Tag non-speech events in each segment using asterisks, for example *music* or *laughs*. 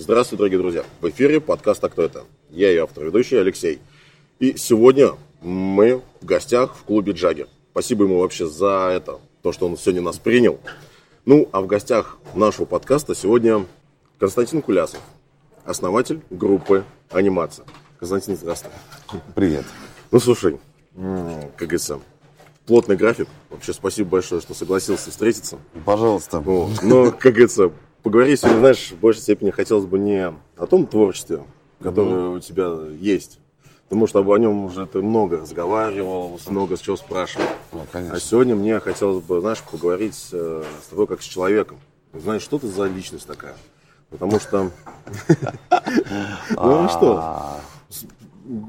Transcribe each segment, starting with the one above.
Здравствуйте, дорогие друзья. В эфире подкаст «А кто это?». Я ее автор ведущий Алексей. И сегодня мы в гостях в клубе Джаги. Спасибо ему вообще за это, то, что он сегодня нас принял. Ну, а в гостях нашего подкаста сегодня Константин Кулясов, основатель группы «Анимация». Константин, здравствуй. Привет. Ну, слушай, как говорится, плотный график. Вообще спасибо большое, что согласился встретиться. Пожалуйста. Вот. Но, как говорится, поговорить сегодня, знаешь, в большей степени хотелось бы не о том творчестве, которое mm-hmm. у тебя есть. Потому что о нем уже ты много разговаривал, много с чего спрашивал. Ну, а сегодня мне хотелось бы, знаешь, поговорить э, с тобой как с человеком. Знаешь, что ты за личность такая? Потому что... *laughs* Ну что?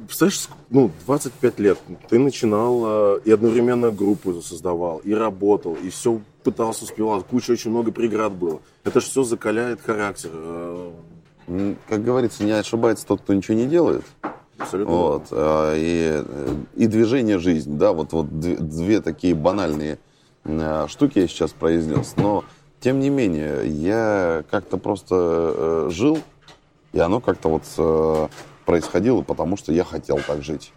Представляешь, ну, 25 лет ты начинал э, и одновременно группу создавал, и работал, и все пытался, успевал. Куча, очень много преград было. Это же все закаляет характер. Э. Как говорится, не ошибается тот, кто ничего не делает. Абсолютно. Вот. А, и, и движение жизнь, да, вот, вот две, две такие банальные э, штуки я сейчас произнес. Но, тем не менее, я как-то просто жил, и оно как-то вот происходило, потому что я хотел так жить.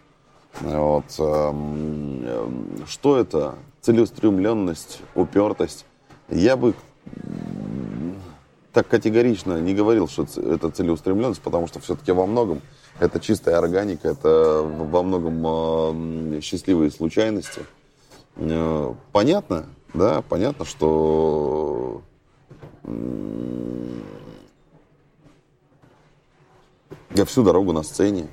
Вот. Эм, что это? Целеустремленность, упертость. Я бы так категорично не говорил, что это целеустремленность, потому что все-таки во многом это чистая органика, это во многом счастливые случайности. Э, понятно, да, понятно, что я всю дорогу на сцене.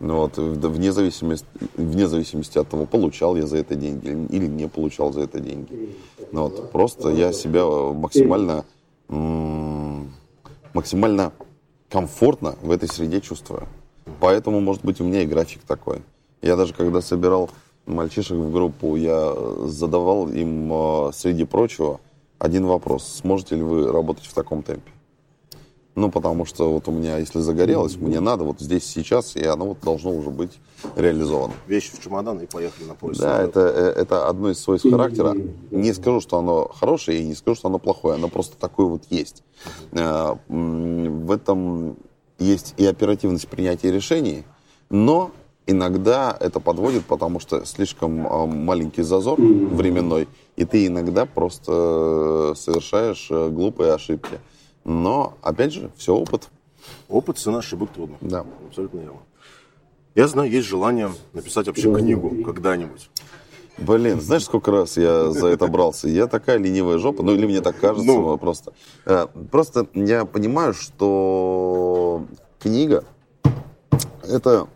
Ну, вот, вне, зависимости, вне зависимости от того, получал я за это деньги или не получал за это деньги. Ну, вот, просто я себя максимально, максимально комфортно в этой среде чувствую. Поэтому, может быть, у меня и график такой. Я даже когда собирал мальчишек в группу, я задавал им, а, среди прочего, один вопрос. Сможете ли вы работать в таком темпе? Ну, потому что вот у меня, если загорелось, мне надо вот здесь сейчас, и оно вот должно уже быть реализовано. Вещи в чемодан и поехали на поезд. Да, это, э, это одно из свойств характера. Не скажу, что оно хорошее, и не скажу, что оно плохое. Оно просто такое вот есть. Э, в этом есть и оперативность принятия решений, но иногда это подводит, потому что слишком э, маленький зазор временной, и ты иногда просто совершаешь глупые ошибки. Но, опять же, все опыт. Опыт, цена ошибок трудно. Да. Абсолютно верно. Я знаю, есть желание написать вообще книгу когда-нибудь. Блин, знаешь, сколько раз я за это брался? Я такая ленивая жопа, ну или мне так кажется ну. просто. Э, просто я понимаю, что книга это,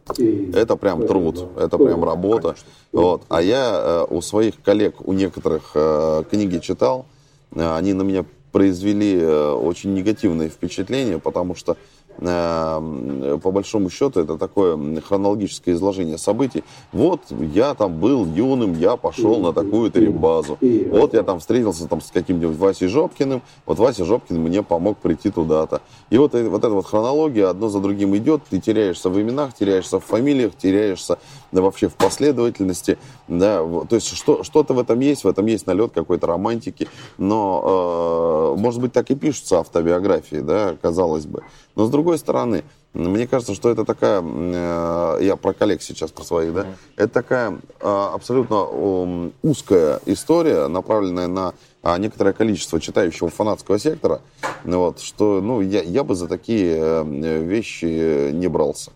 это прям труд, это прям работа. Вот. А я э, у своих коллег, у некоторых э, книги читал, они на меня произвели э, очень негативное впечатление, потому что по большому счету, это такое хронологическое изложение событий. Вот я там был юным, я пошел на такую-то базу. Вот я там встретился там с каким-нибудь Васей Жопкиным, вот Вася Жопкин мне помог прийти туда-то. И вот, вот эта вот хронология одно за другим идет, ты теряешься в именах, теряешься в фамилиях, теряешься да, вообще в последовательности. Да, то есть что, что-то в этом есть, в этом есть налет какой-то романтики, но, э, может быть, так и пишутся автобиографии, да, казалось бы. Но с другой стороны, мне кажется, что это такая, э, я про коллег сейчас, про своих, да, это такая а, абсолютно узкая история, направленная на а, некоторое количество читающего фанатского сектора, вот, что, ну, я, я бы за такие э, вещи не брался.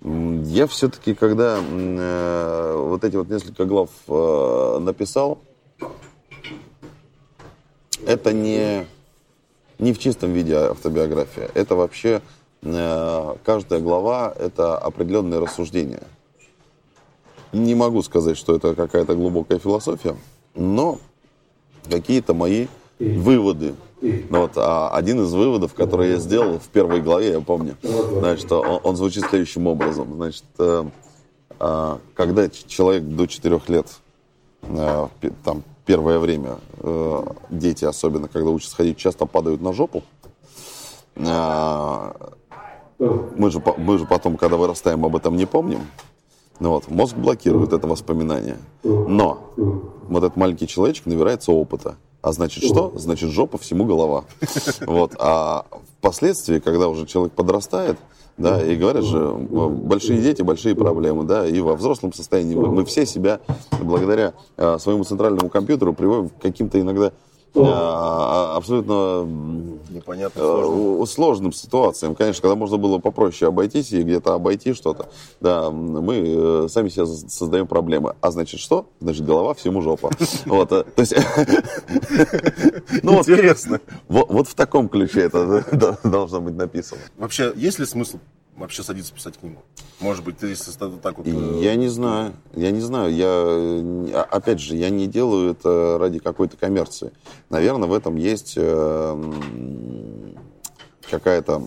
Я все-таки, когда э, вот эти вот несколько глав написал, это не не в чистом виде автобиография. Это вообще э, каждая глава это определенные рассуждения. Не могу сказать, что это какая-то глубокая философия, но какие-то мои выводы. Вот, а один из выводов, который я сделал в первой главе, я помню, значит, он, он звучит следующим образом. Значит, э, э, когда человек до 4 лет там, первое время э, дети, особенно когда учатся ходить, часто падают на жопу. Э, мы, же, мы же потом, когда вырастаем, об этом не помним. Ну вот, мозг блокирует это воспоминание. Но вот этот маленький человечек набирается опыта. А значит что? Значит жопа всему голова. Вот. А впоследствии, когда уже человек подрастает, да, и говорят же, большие дети, большие проблемы, да, и во взрослом состоянии мы, все себя благодаря э, своему центральному компьютеру приводим к каким-то иногда а, абсолютно непонятным сложным. сложным ситуациям. Конечно, когда можно было попроще обойтись и где-то обойти что-то, да, мы э, сами себе создаем проблемы. А значит что? Значит, голова всему жопа. *laughs* Вот, э, то есть... *laughs* Ну, Интересно. Вот в таком ключе это должно быть написано. Вообще, есть ли смысл вообще садиться писать книгу? Может быть, ты если так вот... Э, я не знаю, я не знаю. Я, а, опять же, я не делаю это ради какой-то коммерции. Наверное, в этом есть э, какая-то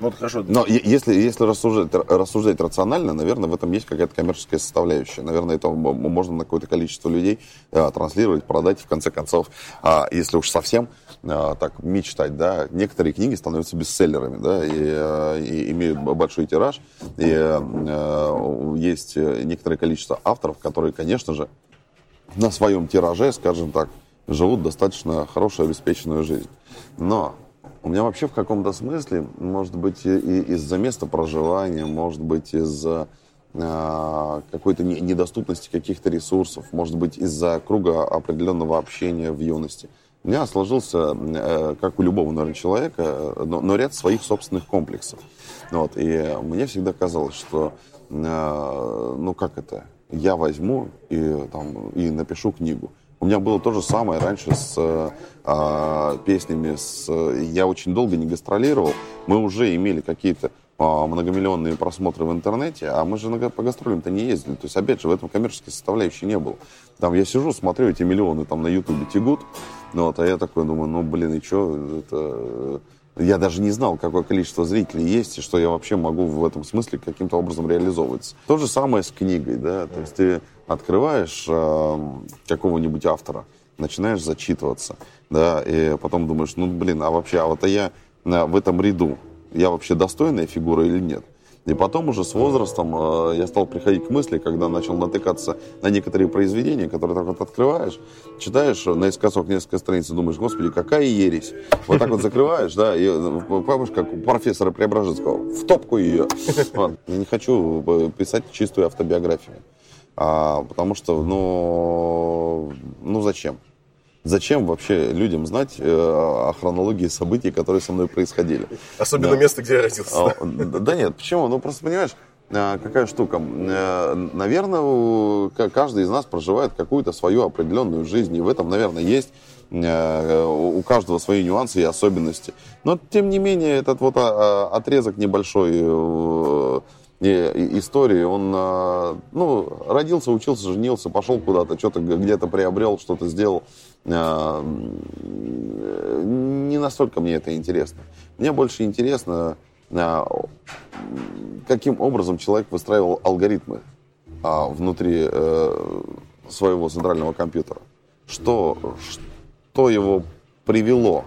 вот хорошо. Но если, если рассуждать, рассуждать рационально, наверное, в этом есть какая-то коммерческая составляющая. Наверное, это можно на какое-то количество людей а, транслировать, продать, в конце концов, а, если уж совсем а, так мечтать, да, некоторые книги становятся бестселлерами, да, и, а, и имеют большой тираж, и а, есть некоторое количество авторов, которые, конечно же, на своем тираже, скажем так, живут достаточно хорошую, обеспеченную жизнь. Но у меня вообще в каком-то смысле, может быть, и из-за места проживания, может быть, из-за э, какой-то недоступности каких-то ресурсов, может быть, из-за круга определенного общения в юности. У меня сложился, э, как у любого, наверное, человека, но, но ряд своих собственных комплексов. Вот, и мне всегда казалось, что, э, ну как это, я возьму и, там, и напишу книгу. У меня было то же самое раньше с э, песнями. С, я очень долго не гастролировал. Мы уже имели какие-то э, многомиллионные просмотры в интернете, а мы же на, по гастролям-то не ездили. То есть, опять же, в этом коммерческой составляющей не было. Там я сижу, смотрю, эти миллионы там на Ютубе тягут. Ну, вот, а я такой думаю, ну, блин, и что? Это... Я даже не знал, какое количество зрителей есть, и что я вообще могу в этом смысле каким-то образом реализовываться. То же самое с книгой, да, то есть ты открываешь э, какого-нибудь автора, начинаешь зачитываться, да, и потом думаешь, ну, блин, а вообще, а вот а я э, в этом ряду, я вообще достойная фигура или нет? И потом уже с возрастом э, я стал приходить к мысли, когда начал натыкаться на некоторые произведения, которые так вот открываешь, читаешь наискосок несколько страниц и думаешь, господи, какая ересь. Вот так вот закрываешь, да, и э, помнишь, как у профессора Преображенского, в топку ее. Вот. Я не хочу э, писать чистую автобиографию. А, потому что, ну, ну зачем? Зачем вообще людям знать э, о хронологии событий, которые со мной происходили? Особенно да. место, где я родился. А, да нет, почему? Ну, просто понимаешь, э, какая штука. Э, наверное, каждый из нас проживает какую-то свою определенную жизнь, и в этом, наверное, есть э, у каждого свои нюансы и особенности. Но, тем не менее, этот вот а, отрезок небольшой истории. Он, ну, родился, учился, женился, пошел куда-то, что-то где-то приобрел, что-то сделал. А, не настолько мне это интересно. Мне больше интересно, а, каким образом человек выстраивал алгоритмы а, внутри э, своего центрального компьютера. Что, что его привело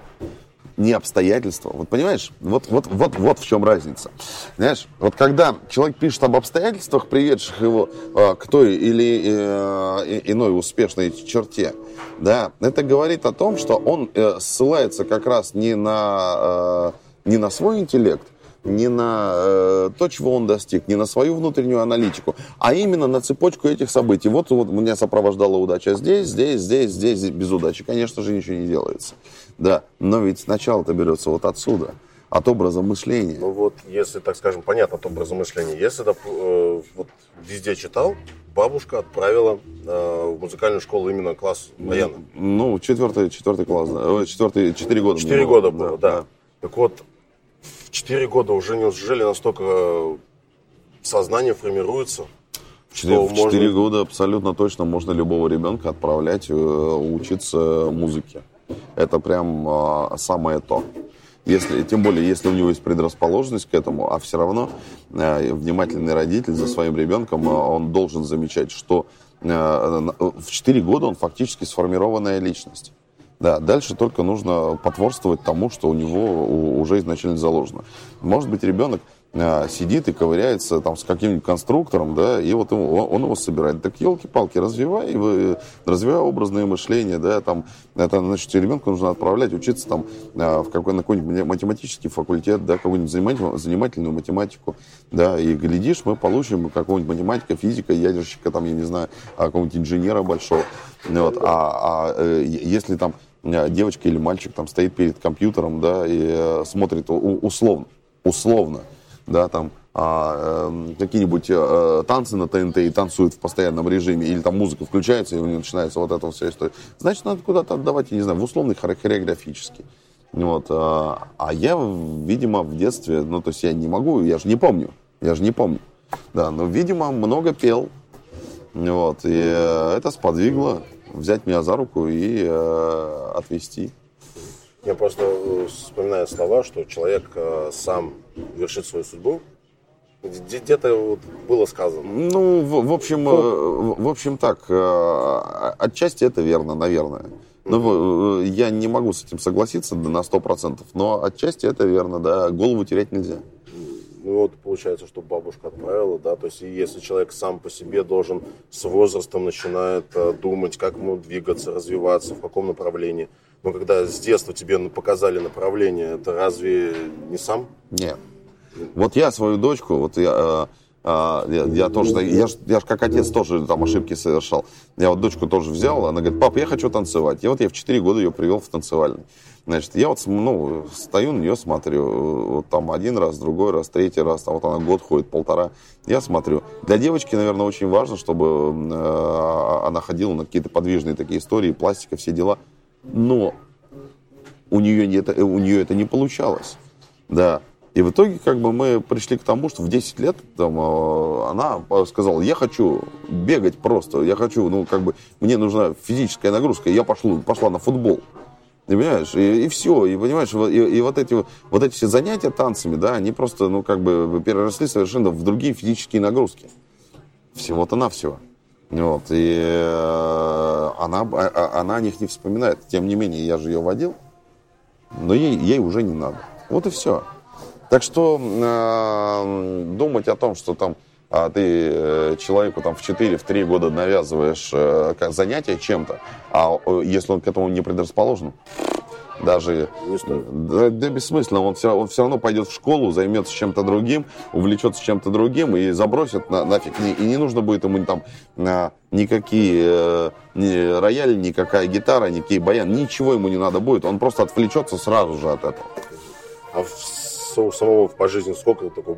не обстоятельства. Вот понимаешь, вот, вот, вот, вот в чем разница. Знаешь, вот когда человек пишет об обстоятельствах, приведших его э, к той или э, иной успешной черте, да, это говорит о том, что он э, ссылается как раз не на, э, не на свой интеллект, не на э, то, чего он достиг, не на свою внутреннюю аналитику, а именно на цепочку этих событий. Вот, вот меня сопровождала удача здесь, здесь, здесь, здесь, без удачи. Конечно же, ничего не делается. Да, но ведь сначала-то берется вот отсюда, от образа мышления. Ну вот, если, так скажем, понятно от образа мышления, если э, вот везде читал, бабушка отправила э, в музыкальную школу именно класс баяна. Ну, четвертый, четвертый класс, да. четвертый, четыре года. Четыре года было, да, да. Так вот, четыре года уже неужели настолько сознание формируется? В 4, в 4 можно... года абсолютно точно можно любого ребенка отправлять э, учиться музыке. Это прям э, самое то. Если, тем более, если у него есть предрасположенность к этому, а все равно э, внимательный родитель за своим ребенком, э, он должен замечать, что э, в 4 года он фактически сформированная личность. Да, дальше только нужно потворствовать тому, что у него уже изначально заложено. Может быть, ребенок а, сидит и ковыряется там с каким-нибудь конструктором, да, и вот он, он его собирает. Так елки-палки, развивай, развивай образное мышление, да, там, это, значит, ребенку нужно отправлять учиться там а, в какой, на какой-нибудь математический факультет, да, какую-нибудь занимательную, занимательную математику, да, и глядишь, мы получим какого-нибудь математика, физика, ядерщика, там, я не знаю, а, какого-нибудь инженера большого, вот, а, а э, если там девочка или мальчик там стоит перед компьютером, да, и э, смотрит условно, условно, да, там а, э, какие-нибудь э, танцы на ТНТ и танцуют в постоянном режиме, или там музыка включается, и у него начинается вот эта вся история, значит, надо куда-то отдавать, я не знаю, в условный хореографический. Вот, а, а я, видимо, в детстве, ну, то есть я не могу, я же не помню, я же не помню, да, но, видимо, много пел, вот, и э, это сподвигло взять меня за руку и э, отвезти. Я просто э, вспоминаю слова, что человек э, сам вершит свою судьбу. Где-то вот было сказано. Ну, в, в общем, ну, в общем так, отчасти это верно, наверное. Ну, я не могу с этим согласиться на 100%, но отчасти это верно, да, голову терять нельзя. Ну вот получается, что бабушка отправила, да, то есть если человек сам по себе должен с возрастом начинает э, думать, как ему двигаться, развиваться, в каком направлении. Но когда с детства тебе показали направление, это разве не сам? Нет. Вот я свою дочку, вот я, э, я, я тоже, я ж, я ж как отец тоже там ошибки совершал. Я вот дочку тоже взял, она говорит, пап, я хочу танцевать. И вот я в 4 года ее привел в танцевальный. Значит, я вот ну, стою на нее, смотрю, вот там один раз, другой раз, третий раз, там вот она год ходит, полтора, я смотрю. Для девочки, наверное, очень важно, чтобы э, она ходила на какие-то подвижные такие истории, пластика, все дела. Но у нее, это, у нее это не получалось. Да. И в итоге как бы мы пришли к тому, что в 10 лет там, э, она сказала, я хочу бегать просто, я хочу, ну как бы, мне нужна физическая нагрузка, я пошла, пошла на футбол. Ты понимаешь? И, и все. И понимаешь, и, и вот, эти, вот эти все занятия танцами, да, они просто, ну, как бы переросли совершенно в другие физические нагрузки. Всего-то навсего. Вот. И э, она, а, а, она о них не вспоминает. Тем не менее, я же ее водил, но ей, ей уже не надо. Вот и все. Так что э, думать о том, что там а ты э, человеку там в 4-3 года навязываешь э, занятие чем-то, а если он к этому не предрасположен, даже да, да бессмысленно, он все, он все равно пойдет в школу, займется чем-то другим, увлечется чем-то другим и забросит на, нафиг. И, и не нужно будет ему там на, никакие э, ни рояли, никакая гитара, никакие баян, ничего ему не надо будет, он просто отвлечется сразу же от этого. А в, у самого по жизни сколько такого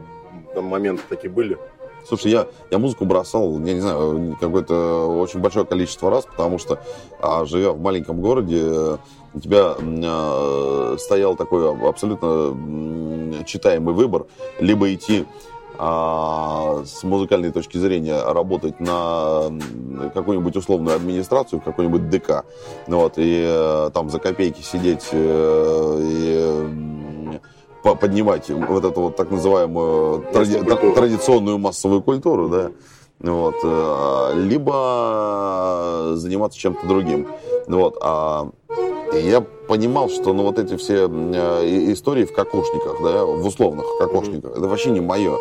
моментов такие были? Слушай, я, я музыку бросал, я не знаю, какое-то очень большое количество раз, потому что, а, живя в маленьком городе, у тебя а, стоял такой абсолютно читаемый выбор, либо идти а, с музыкальной точки зрения работать на какую-нибудь условную администрацию, какой-нибудь ДК, ну вот, и э, там за копейки сидеть э, и поднимать вот эту вот так называемую тради, традиционную массовую культуру, да, вот, э, либо заниматься чем-то другим. Вот, а я понимал, что ну, вот эти все э, истории в кокошниках, да, в условных кокошниках, mm-hmm. это вообще не мое.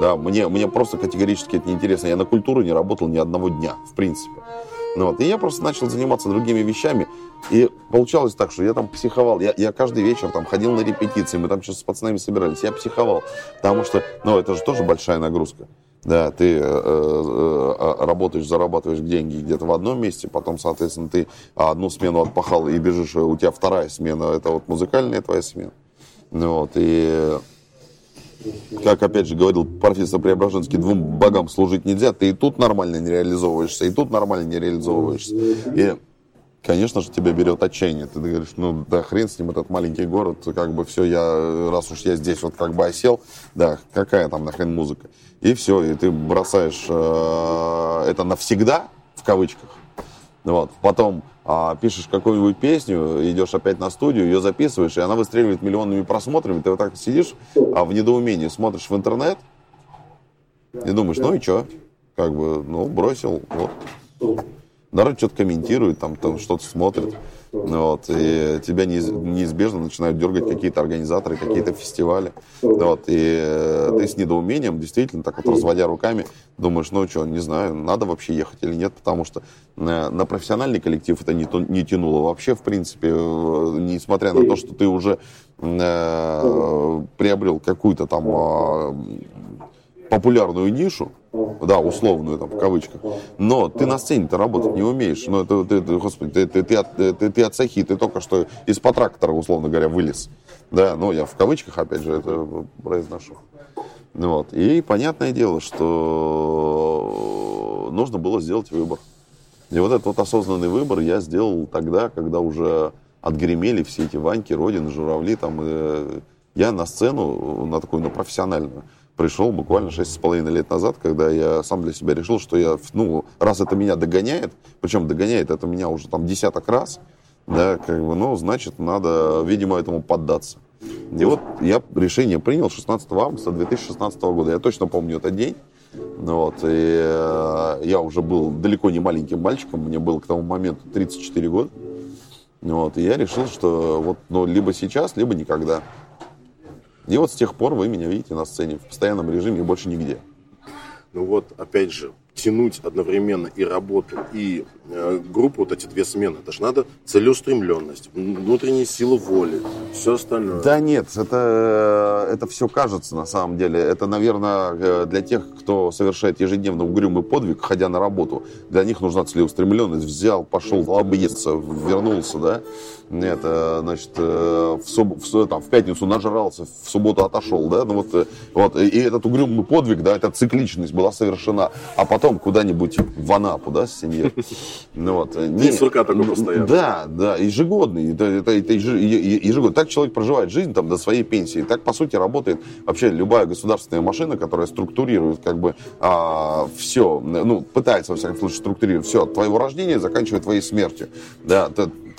Да, мне, мне просто категорически это неинтересно. Я на культуру не работал ни одного дня, в принципе. Ну, вот. И я просто начал заниматься другими вещами. И получалось так, что я там психовал. Я, я каждый вечер там ходил на репетиции, мы там сейчас с пацанами собирались. Я психовал, потому что, ну, это же тоже большая нагрузка. Да, ты э, э, э работаешь, зарабатываешь деньги где-то в одном месте, потом, соответственно, ты одну смену отпахал и бежишь, у тебя вторая смена, это вот музыкальная твоя смена. Ну, вот, и как опять же говорил профессор Преображенский, двум богам служить нельзя, ты и тут нормально не реализовываешься, и тут нормально не реализовываешься. И, конечно же, тебя берет отчаяние. Ты говоришь, ну да хрен с ним, этот маленький город, как бы все, я, раз уж я здесь вот как бы осел, да, какая там нахрен музыка. И все, и ты бросаешь э, это навсегда, в кавычках, вот. Потом а, пишешь какую-нибудь песню, идешь опять на студию, ее записываешь, и она выстреливает миллионными просмотрами. Ты вот так сидишь а в недоумении, смотришь в интернет и думаешь, ну и что? Как бы, ну, бросил, вот. Народ что-то комментирует, там, там что-то смотрит. Вот, и тебя неизбежно начинают дергать какие-то организаторы, какие-то фестивали. Вот, и э, ты с недоумением, действительно, так вот разводя руками, думаешь, ну что, не знаю, надо вообще ехать или нет, потому что на, на профессиональный коллектив это не, не тянуло вообще, в принципе, э, несмотря на то, что ты уже э, приобрел какую-то там э, популярную нишу, да, условную, там, в кавычках, но ты на сцене-то работать не умеешь. Ну, это, ты, ты, господи, ты, ты, ты, ты, ты от сахи, ты только что из-под условно говоря, вылез. Да, ну, я в кавычках, опять же, это произношу. Вот. И понятное дело, что нужно было сделать выбор. И вот этот вот осознанный выбор я сделал тогда, когда уже отгремели все эти Ваньки, Родины, Журавли. Там, э, я на сцену, на такую, на профессиональную, пришел буквально шесть с половиной лет назад, когда я сам для себя решил, что я, ну, раз это меня догоняет, причем догоняет это меня уже там десяток раз, да, как бы, ну, значит, надо, видимо, этому поддаться. И вот я решение принял 16 августа 2016 года. Я точно помню этот день. Вот, и э, я уже был далеко не маленьким мальчиком, мне было к тому моменту 34 года. Вот, и я решил, что вот, ну, либо сейчас, либо никогда. И вот с тех пор вы меня видите на сцене в постоянном режиме и больше нигде. Ну вот, опять же, тянуть одновременно и работу, и э, группу, вот эти две смены, это же надо целеустремленность, внутренняя сила воли, все остальное. Да нет, это, э, это все кажется на самом деле. Это, наверное, э, для тех, кто совершает ежедневно угрюмый подвиг, ходя на работу, для них нужна целеустремленность. Взял, пошел объесться, вернулся, да? Нет, э, значит, в, суб, в, там, в пятницу нажрался, в субботу отошел, да? Ну вот, вот, и этот угрюмый подвиг, да, эта цикличность была совершена. А потом потом куда-нибудь в Анапу, да, с семьей. *laughs* Ну, вот. Не, сурка такой постоянно. Да, да, ежегодный. Это, это, это ежегодный. Так человек проживает жизнь там до своей пенсии. Так, по сути, работает вообще любая государственная машина, которая структурирует как бы а, все, ну, пытается, во всяком случае, структурировать все от твоего рождения, заканчивая твоей смертью. Да,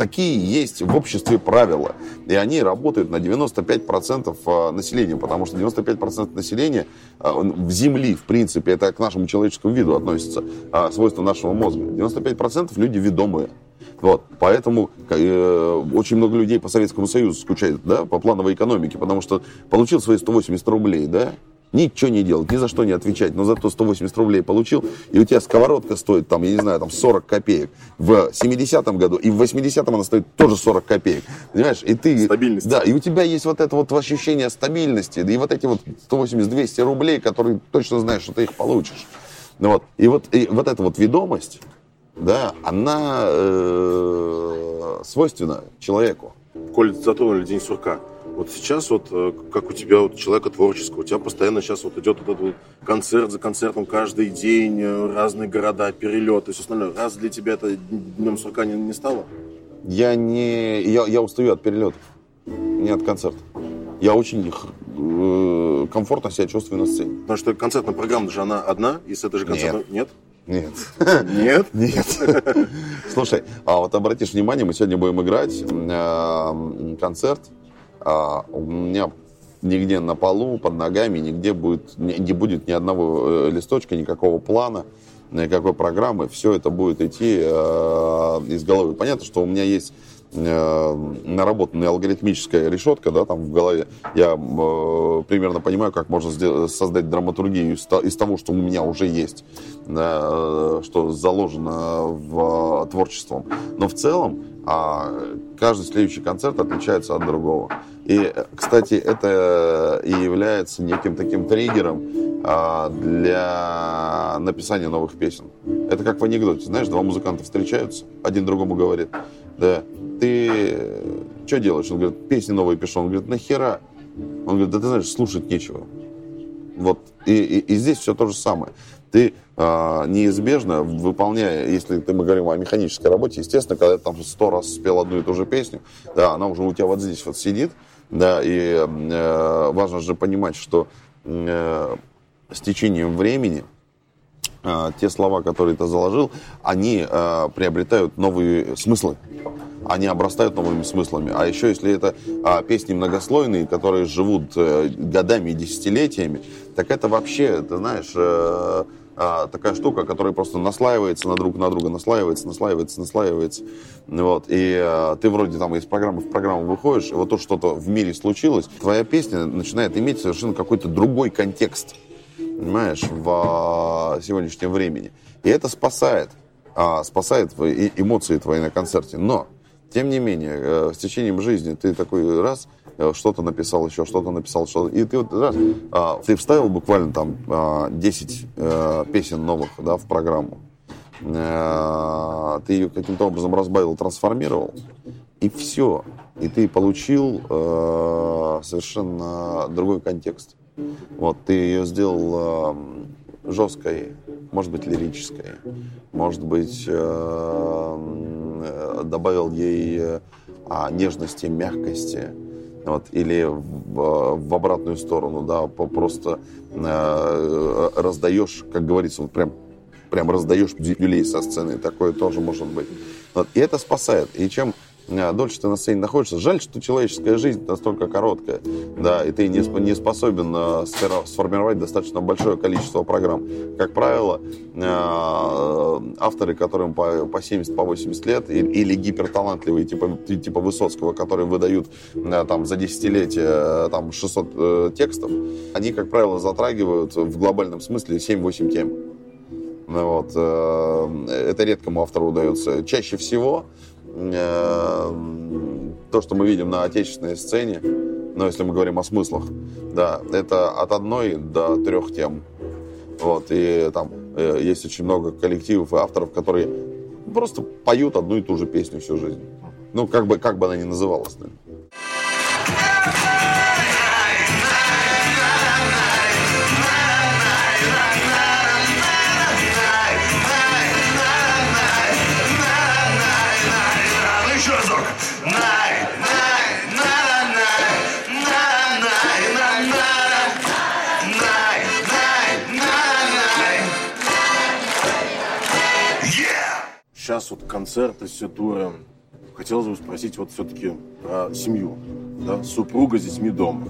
такие есть в обществе правила. И они работают на 95% а, населения, потому что 95% населения а, в Земли, в принципе, это к нашему человеческому виду относится, а, свойства нашего мозга. 95% люди ведомые. Вот, поэтому э, очень много людей по Советскому Союзу скучают, да, по плановой экономике, потому что получил свои 180 рублей, да, Ничего не делать, ни за что не отвечать, но зато 180 рублей получил, и у тебя сковородка стоит, там, я не знаю, там 40 копеек. В 70-м году и в 80-м она стоит тоже 40 копеек. Понимаешь? И ты... Стабильность. Да, и у тебя есть вот это вот ощущение стабильности, и вот эти вот 180-200 рублей, которые точно знаешь, что ты их получишь. Ну, вот. И, вот, и вот эта вот ведомость, да, она э, свойственна человеку. Коль затронули день сурка, вот сейчас вот, э, как у тебя, вот, человека творческого, у тебя постоянно сейчас вот идет вот этот вот концерт за концертом каждый день, э, разные города, перелеты, все остальное. Раз для тебя это днем сурка не, не стало? Я не... Я, я устаю от перелетов, не от концерта. Я очень э, комфортно себя чувствую на сцене. Потому что концертная программа же она одна, и с этой же концертной... Нет. Нет? Нет? *laughs* Нет. *laughs* Слушай, а вот обратишь внимание, мы сегодня будем играть э, концерт а, у меня нигде на полу, под ногами, нигде будет, не, будет ни одного э, листочка, никакого плана, никакой программы. Все это будет идти э, из головы. Понятно, что у меня есть э, наработанная алгоритмическая решетка, да, там в голове. Я э, примерно понимаю, как можно сделать, создать драматургию из, из того, что у меня уже есть, э, что заложено в творчеством. Но в целом э, каждый следующий концерт отличается от другого. И, кстати, это и является неким таким триггером а, для написания новых песен. Это как в анекдоте. Знаешь, два музыканта встречаются, один другому говорит, да, ты что делаешь? Он говорит, песни новые пишу. Он говорит, нахера? Он говорит, да ты знаешь, слушать нечего. Вот. И, и, и здесь все то же самое. Ты э, неизбежно, выполняя, если ты, мы говорим о механической работе, естественно, когда ты там сто раз спел одну и ту же песню, да, она уже у тебя вот здесь вот сидит, да, и э, важно же понимать, что э, с течением времени э, те слова, которые ты заложил, они э, приобретают новые смыслы. Они обрастают новыми смыслами. А еще, если это э, песни многослойные, которые живут э, годами и десятилетиями, так это вообще, ты знаешь, э, а, такая штука, которая просто наслаивается на друг на друга, наслаивается, наслаивается, наслаивается. Вот. И а, ты вроде там из программы в программу выходишь, и вот то что-то в мире случилось, твоя песня начинает иметь совершенно какой-то другой контекст, понимаешь, в а, сегодняшнем времени. И это спасает, а, спасает твои эмоции твои на концерте. Но, тем не менее, э, с течением жизни ты такой раз Э, что-то написал еще, что-то написал, что И ты вот раз, а, ты вставил буквально там а, 10 а, э, песен новых да, в программу. Ты ее каким-то образом разбавил, трансформировал, и все. И ты получил совершенно другой контекст. Вот, ты ее сделал жесткой, может быть, лирической, может быть, а, добавил ей а, нежности, мягкости вот, или в, в обратную сторону, да, просто э, раздаешь, как говорится, вот прям, прям раздаешь люлей со сцены, такое тоже может быть. Вот, и это спасает. И чем дольше ты на сцене находишься. Жаль, что человеческая жизнь настолько короткая, да, и ты не, не способен а, сформировать достаточно большое количество программ. Как правило, а, авторы, которым по, по 70, по 80 лет, или гиперталантливые, типа, типа Высоцкого, которые выдают там за десятилетия там 600 э, текстов, они, как правило, затрагивают в глобальном смысле 7-8 тем. Вот. Э, это редкому автору удается. Чаще всего Э, то, что мы видим на отечественной сцене, но если мы говорим о смыслах, да, это от одной до трех тем. Вот, и там э, есть очень много коллективов и авторов, которые просто поют одну и ту же песню всю жизнь. Ну, как бы, как бы она ни называлась. Концерты, все туры. Хотелось бы спросить вот все-таки про семью, да, супруга с детьми дома.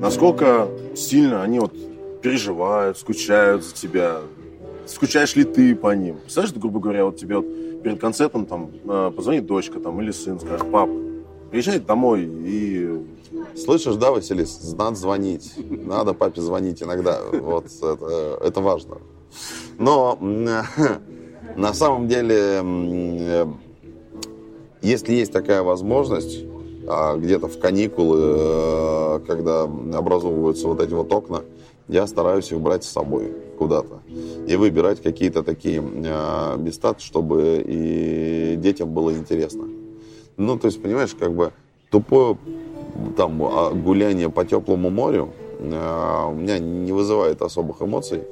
Насколько сильно они вот переживают, скучают за тебя? Скучаешь ли ты по ним? Представляешь, грубо говоря, вот тебе вот перед концертом там э, позвонит дочка там или сын, скажет, пап, приезжай домой и... Слышишь, да, Василис, надо звонить. Надо папе звонить иногда. Вот это, это важно. Но *laughs* на самом деле, э, если есть такая возможность, а, где-то в каникулы, э, когда образовываются вот эти вот окна, я стараюсь их брать с собой куда-то и выбирать какие-то такие э, места, чтобы и детям было интересно. Ну, то есть, понимаешь, как бы тупое там а, гуляние по теплому морю у меня не вызывает особых эмоций.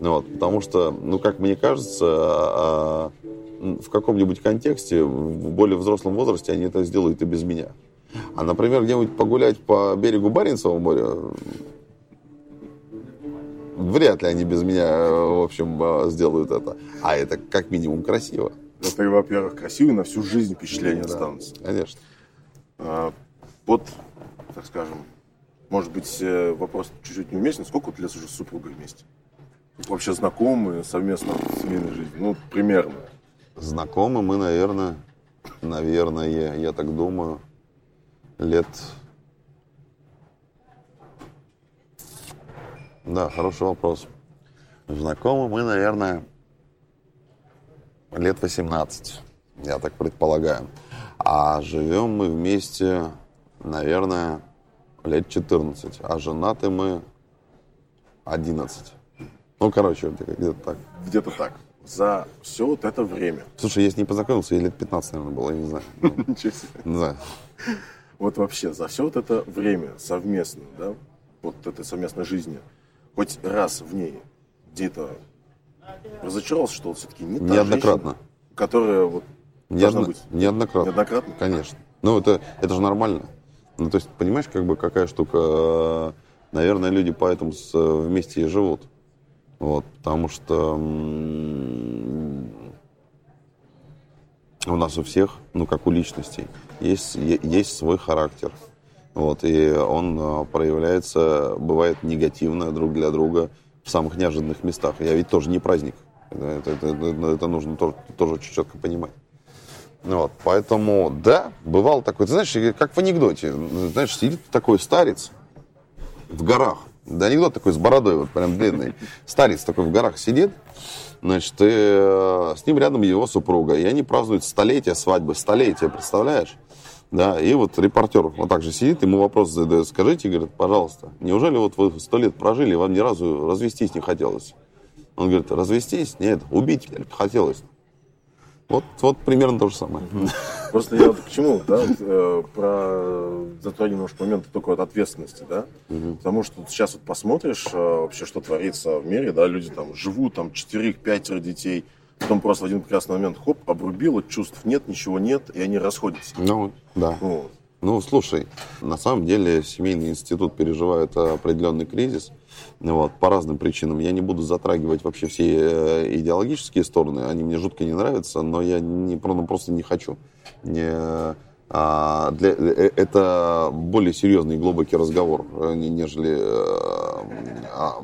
Вот, потому что, ну, как мне кажется, а, в каком-нибудь контексте, в более взрослом возрасте они это сделают и без меня. А, например, где-нибудь погулять по берегу Баренцева моря, вряд ли они без меня, в общем, а, сделают это. А это как минимум красиво. Это, во-первых, красиво, на всю жизнь впечатления да, останутся. Конечно. А, вот, так скажем, может быть, э, вопрос чуть-чуть неуместен. Сколько лет уже с супругой вместе? Вообще знакомы совместно в семейной жизни? Ну, примерно. Знакомы мы, наверное, наверное, я так думаю, лет... Да, хороший вопрос. Знакомы мы, наверное, лет 18, я так предполагаю. А живем мы вместе, наверное, лет 14. А женаты мы 11. Ну, короче, где-то так. Где-то так. За все вот это время. Слушай, если не познакомился, я лет 15, наверное, было, я не знаю. *laughs* Ничего себе. Да. Вот вообще, за все вот это время совместно, да, вот этой совместной жизни, хоть раз в ней где-то разочаровался, что вот все-таки не та Неоднократно. Женщина, которая вот Неодно... быть. Неоднократно. Неоднократно? Конечно. Ну, это, это же нормально. Ну, то есть, понимаешь, как бы какая штука, наверное, люди поэтому вместе и живут. Вот, потому что у нас у всех, ну как у личностей, есть, есть свой характер. Вот, и он а, проявляется, бывает негативно друг для друга, в самых неожиданных местах. Я ведь тоже не праздник. Это, это, это, это нужно тоже, тоже очень четко понимать. Вот, поэтому, да, бывало такое. Ты знаешь, как в анекдоте. Знаешь, сидит такой старец в горах. Да, анекдот такой с бородой, вот прям длинный. Старец такой в горах сидит, значит, и э, с ним рядом его супруга. И они празднуют столетие свадьбы. Столетие, представляешь? Да, и вот репортер вот так же сидит, ему вопрос задает. Скажите, говорит, пожалуйста, неужели вот вы сто лет прожили, и вам ни разу развестись не хотелось? Он говорит, развестись? Нет, убить хотелось. Вот, вот примерно то же самое. Просто я вот к чему, да, э, про затронул немножко момент только от ответственности, да, угу. потому что сейчас вот посмотришь э, вообще, что творится в мире, да, люди там живут, там, четырех, пятеро детей, потом просто в один прекрасный момент, хоп, обрубило, чувств нет, ничего нет, и они расходятся. Ну, да. Вот. Ну, слушай, на самом деле семейный институт переживает определенный кризис, вот, по разным причинам. Я не буду затрагивать вообще все э, идеологические стороны, они мне жутко не нравятся, но я не, ну, просто не хочу. Не, а, для, э, это более серьезный и глубокий разговор, э, нежели а,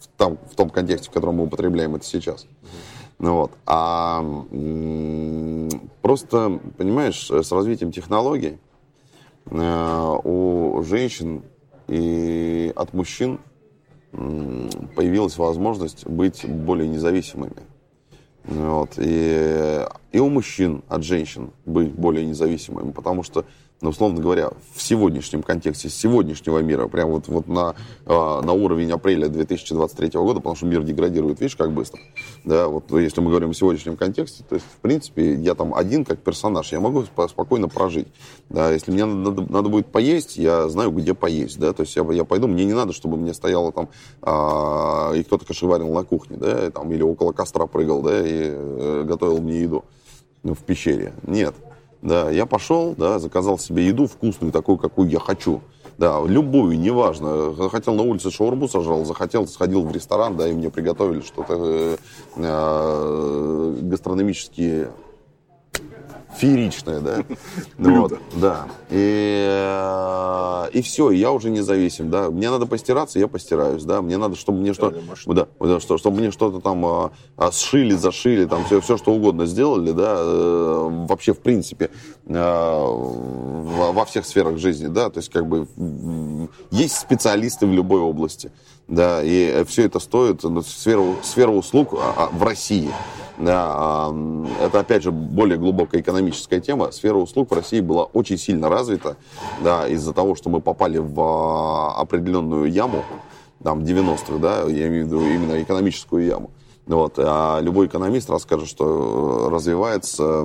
в, том, в том контексте, в котором мы употребляем это сейчас. Ну, вот. А просто, понимаешь, с развитием технологий у женщин и от мужчин появилась возможность быть более независимыми. Вот. И, и у мужчин от женщин быть более независимыми, потому что но, условно говоря, в сегодняшнем контексте, сегодняшнего мира, прям вот, вот на, а, на уровень апреля 2023 года, потому что мир деградирует, видишь, как быстро. Да, вот если мы говорим о сегодняшнем контексте, то есть, в принципе, я там один как персонаж, я могу спокойно прожить. Да, если мне надо, надо будет поесть, я знаю, где поесть, да, то есть я, я пойду, мне не надо, чтобы мне стояло там, а, и кто-то кошеварил на кухне, да, там, или около костра прыгал, да, и э, готовил мне еду в пещере. Нет. Да, я пошел, да, заказал себе еду вкусную, такую, какую я хочу. Да, любую, неважно. Захотел на улице шаурму сожрал, захотел, сходил в ресторан, да, и мне приготовили что-то э, э, гастрономические фееричное, да. *laughs* Вот, да. И, э, и все, я уже независим, да. Мне надо постираться, я постираюсь, да. Мне надо, чтобы мне что, да, да, что, чтобы мне что-то там а, а, сшили, зашили, там все, все что угодно сделали, да. А, вообще, в принципе, во всех сферах жизни, да. То есть, как бы, есть специалисты в любой области, да. И все это стоит, ну, сфера, сфера услуг в России да, это, опять же, более глубокая экономическая тема. Сфера услуг в России была очень сильно развита да, из-за того, что мы попали в а, определенную яму, там, 90-х, да, я имею в виду именно экономическую яму. Вот. А любой экономист расскажет, что развивается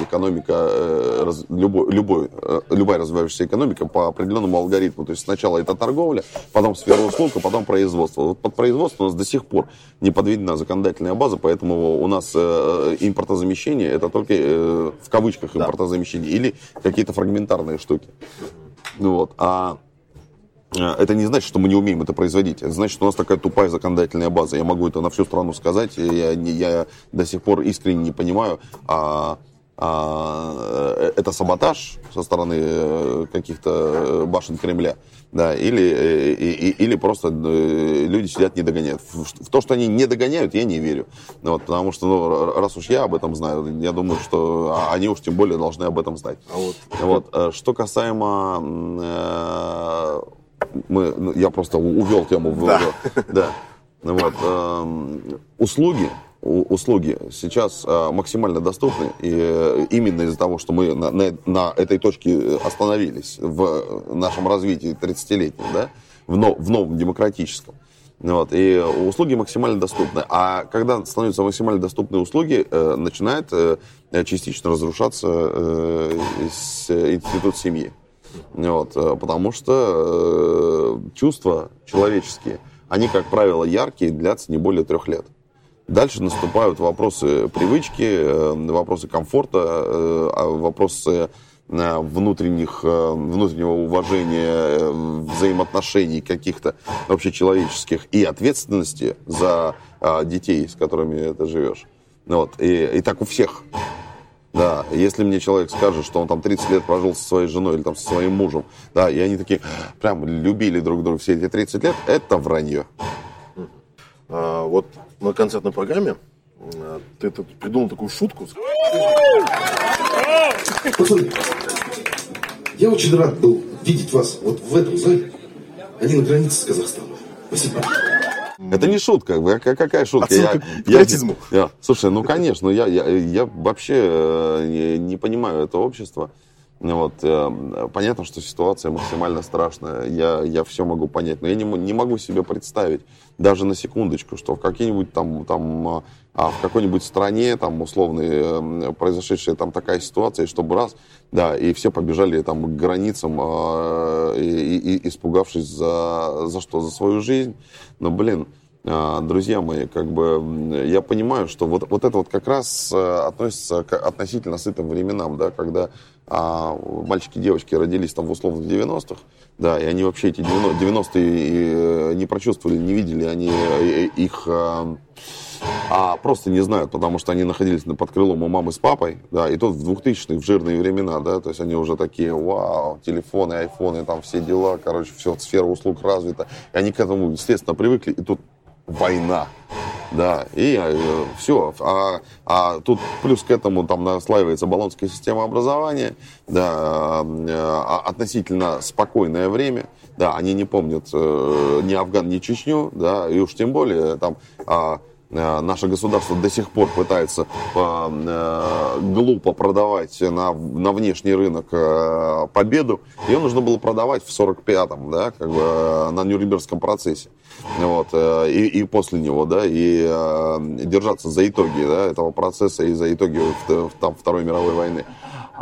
экономика, э, любой, любой, э, любая развивающаяся экономика по определенному алгоритму. То есть сначала это торговля, потом сфера услуг, а потом производство. Вот под производство у нас до сих пор не подведена законодательная база, поэтому у нас э, импортозамещение это только в кавычках импортозамещение или какие-то фрагментарные штуки. Вот. А Э, это не значит, что мы не умеем это производить. Это значит, что у нас такая тупая законодательная база. Я могу это на всю страну сказать. Я, я до сих пор искренне не понимаю, а, а, э, это саботаж со стороны э, каких-то башен Кремля. Да, или, и, или просто люди сидят, не догоняют. В то, что они не догоняют, я не верю. Вот, потому что, ну, раз уж я об этом знаю, я думаю, что а, они уж тем более должны об этом знать. А вот. Вот, что касаемо мы, ну, я просто увел тему в... Да. да. Вот, э, услуги, услуги сейчас э, максимально доступны, и э, именно из-за того, что мы на, на, на этой точке остановились в нашем развитии 30-летнем, да, в, но, в новом демократическом. Вот, и услуги максимально доступны. А когда становятся максимально доступны услуги, э, начинает э, частично разрушаться э, институт семьи. Вот, э, потому что э, чувства человеческие, они, как правило, яркие, длятся не более трех лет. Дальше наступают вопросы привычки, э, вопросы комфорта, э, а вопросы э, внутренних, э, внутреннего уважения, взаимоотношений каких-то вообще человеческих и ответственности за детей, с которыми ты живешь. Вот. И, и так у всех. Да, если мне человек скажет, что он там 30 лет прожил со своей женой или там со своим мужем, да, и они такие прям любили друг друга все эти 30 лет, это вранье. А, вот на концертной программе а, ты, ты придумал такую шутку. Пацаны, я очень рад был видеть вас вот в этом зале, а не на границе с Казахстаном. Спасибо. Это не шутка. Какая, шутка? Отсылка я, к патриотизму. Я, я, слушай, ну конечно, я, я, я вообще э, не, не понимаю это общество. Вот, э, понятно, что ситуация максимально страшная. Я, я все могу понять, но я не, не могу себе представить даже на секундочку, что в какие-нибудь там, там а, а в какой-нибудь стране, там, условно, э, произошедшая там такая ситуация, чтобы раз, да, и все побежали там к границам, э, и, и, испугавшись за, за что? За свою жизнь. Но, блин, а, друзья мои, как бы я понимаю, что вот, вот это вот как раз э, относится к относительно сытым временам, да, когда а, мальчики и девочки родились там в условных 90-х, да, и они вообще эти 90-е не прочувствовали, не видели, они э, их а, а просто не знают, потому что они находились под крылом у мамы с папой, да, и тут в 2000-х, в жирные времена, да, то есть они уже такие, вау, телефоны, айфоны, там все дела, короче, все, сфера услуг развита, и они к этому, естественно, привыкли, и тут война. Да, и э, все. А, а тут плюс к этому там наслаивается баллонская система образования, да, э, относительно спокойное время, да, они не помнят э, ни Афган, ни Чечню, да, и уж тем более там а, Э, наше государство до сих пор пытается э, глупо продавать на, на внешний рынок э, победу. Ее нужно было продавать в 45-м, да, как бы на Нюрнбергском процессе. Вот, и, и после него, да, и держаться за итоги да, этого процесса и за итоги там, Второй мировой войны.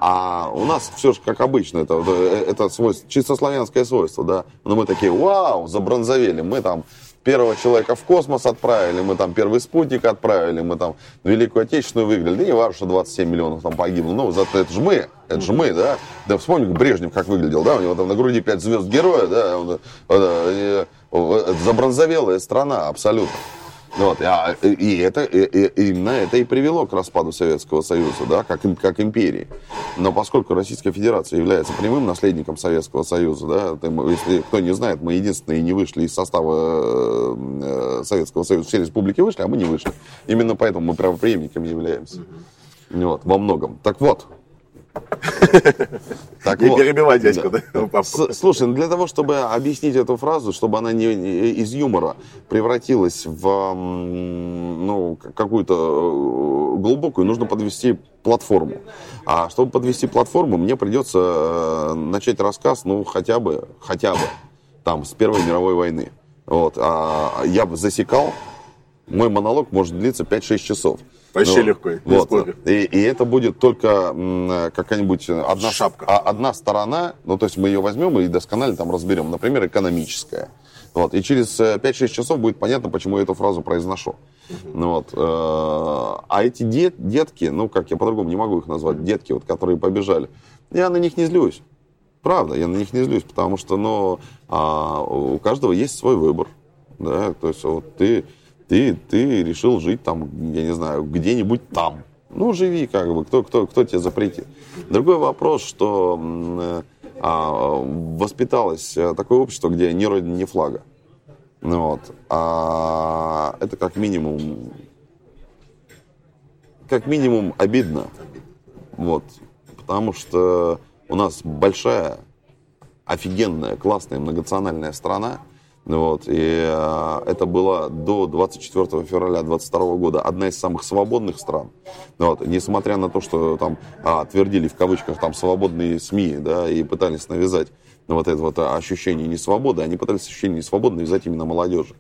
А у нас все же как обычно, это, это свойство, чисто славянское свойство, да. Но мы такие, вау, забронзовели, мы там первого человека в космос отправили, мы там первый спутник отправили, мы там Великую Отечественную выиграли. Да не важно, что 27 миллионов там погибло. Ну, зато это же мы, это же мы, да. Да вспомни, Брежнев как выглядел, да, у него там на груди 5 звезд героя, да, он, э, э, забронзовелая страна абсолютно. Вот, а, и, это, и, и, именно это и привело к распаду Советского Союза, да, как, как империи. Но поскольку Российская Федерация является прямым наследником Советского Союза, да, если кто не знает, мы единственные не вышли из состава э, Советского Союза, все республики вышли, а мы не вышли. Именно поэтому мы правоприемниками являемся. Вот, во многом. Так вот, *laughs* так не вот. перебивай дядьку, да? да? Слушай, ну для того, чтобы объяснить эту фразу, чтобы она не из юмора превратилась в ну, какую-то э, глубокую, нужно подвести платформу. А чтобы подвести платформу, мне придется э, начать рассказ, ну, хотя бы, хотя бы, там, с Первой мировой войны. Вот. А я бы засекал, мой монолог может длиться 5-6 часов. Вообще ну, легко, вот. И, и это будет только какая-нибудь одна, Шапка. А, одна сторона, ну то есть мы ее возьмем и досконально там разберем, например, экономическая. Вот. И через 5-6 э, часов будет понятно, почему я эту фразу произношу. Ну, вот. Э, а эти дет, детки, ну как, я по-другому не могу их назвать, детки, вот, которые побежали, я на них не злюсь. Правда, я на них не злюсь, потому что ну, а, у каждого есть свой выбор. Да? То есть вот ты ты, ты решил жить там, я не знаю, где-нибудь там. Ну, живи, как бы, кто, кто, кто тебе запретит. Другой вопрос, что э, а, воспиталось такое общество, где ни родина, ни флага. Ну, вот. А это как минимум, как минимум обидно. Вот. Потому что у нас большая, офигенная, классная, многонациональная страна, вот, и э, это было до 24 февраля 22 года одна из самых свободных стран. Вот, несмотря на то, что там а, твердили в кавычках там свободные СМИ, да, и пытались навязать вот это вот ощущение несвободы, они пытались ощущение несвободы навязать именно молодежи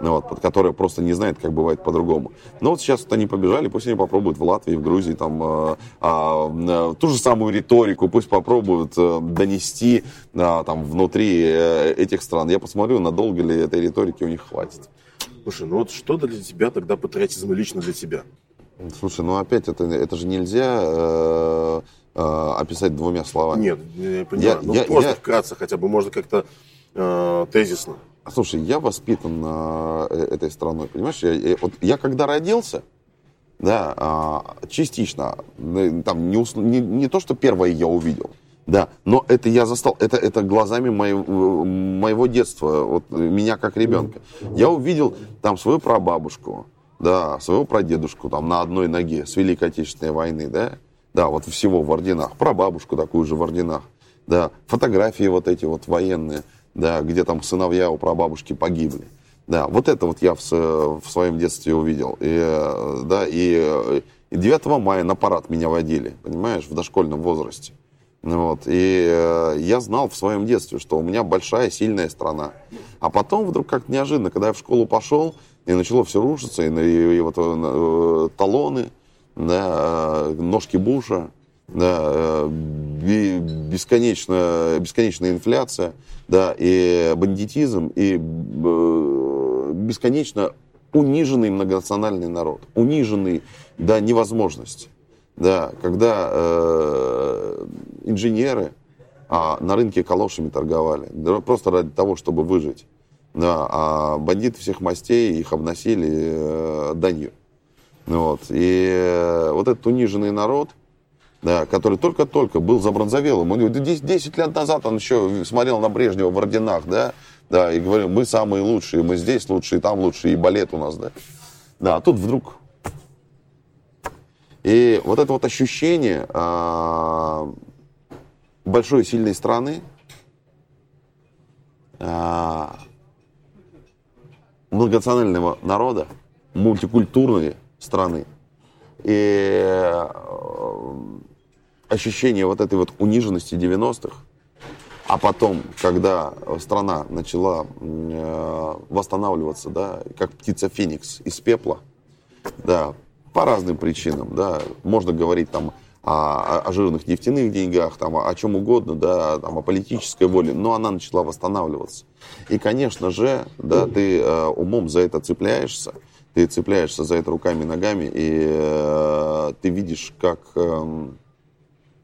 вот, под которая просто не знает, как бывает по-другому. Но вот сейчас вот они побежали, пусть они попробуют в Латвии, в Грузии, там, э, э, ту же самую риторику, пусть попробуют э, донести э, там, внутри э, этих стран. Я посмотрю, надолго ли этой риторики у них хватит. Слушай, ну вот что для тебя тогда патриотизм лично для тебя? Слушай, ну опять это, это же нельзя э, э, описать двумя словами. Нет, я понимаю. Я, ну я, просто я... вкратце хотя бы, можно как-то э, тезисно. Слушай, я воспитан э, этой страной, понимаешь? Я, я, вот я когда родился, да, э, частично, там не, не, не то, что первое я увидел, Да, но это я застал, это, это глазами моего, моего детства, вот меня как ребенка. Я увидел там свою прабабушку, да, своего прадедушку там на одной ноге с Великой Отечественной войны, да, да, вот всего в орденах, прабабушку такую же в орденах, да, фотографии вот эти вот военные, да, где там сыновья у прабабушки погибли. Да, вот это вот я в, в своем детстве увидел. И, э, да, и, и 9 мая на парад меня водили, понимаешь, в дошкольном возрасте. Вот. И э, я знал в своем детстве, что у меня большая, сильная страна. А потом вдруг как-то неожиданно, когда я в школу пошел, и начало все рушиться, и, и, и вот э, талоны, да, э, ножки Буша, да, э, бесконечная, бесконечная инфляция, да, и бандитизм, и э, бесконечно униженный многонациональный народ, униженный до невозможности. Да, когда э, инженеры а, на рынке калошами торговали, да, просто ради того, чтобы выжить. Да, а бандиты всех мастей их обносили э, данью. Вот. И э, вот этот униженный народ, да, который только-только был забронзовелым. Он 10, 10 лет назад он еще смотрел на Брежнева в орденах, да, да, и говорил, мы самые лучшие, мы здесь лучшие, там лучшие, и балет у нас, да. Да, а тут вдруг... И вот это вот ощущение а, большой сильной страны, а, многонационального народа, мультикультурной страны, и э, ощущение вот этой вот униженности 90-х, а потом, когда страна начала э, восстанавливаться, да, как птица Феникс из пепла, да, по разным причинам, да, можно говорить там о, о жирных нефтяных деньгах, там, о чем угодно, да, там, о политической воле, но она начала восстанавливаться. И, конечно же, да, ты э, умом за это цепляешься, ты цепляешься за это руками и ногами, и э, ты видишь, как э,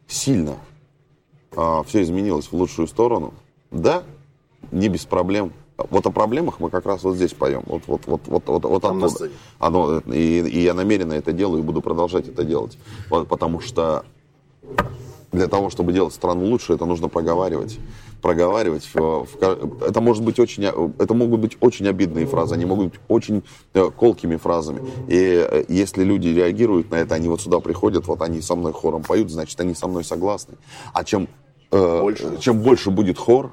сильно а, все изменилось в лучшую сторону. Да, не без проблем. Вот о проблемах мы как раз вот здесь поем. Вот, вот, вот, вот, вот, вот Там оттуда. Оно, и, и я намеренно это делаю и буду продолжать это делать. Вот, потому что для того, чтобы делать страну лучше, это нужно проговаривать проговаривать. Это может быть очень, это могут быть очень обидные фразы, они могут быть очень э, колкими фразами. И э, если люди реагируют на это, они вот сюда приходят, вот они со мной хором поют, значит, они со мной согласны. А чем э, больше, чем больше будет хор,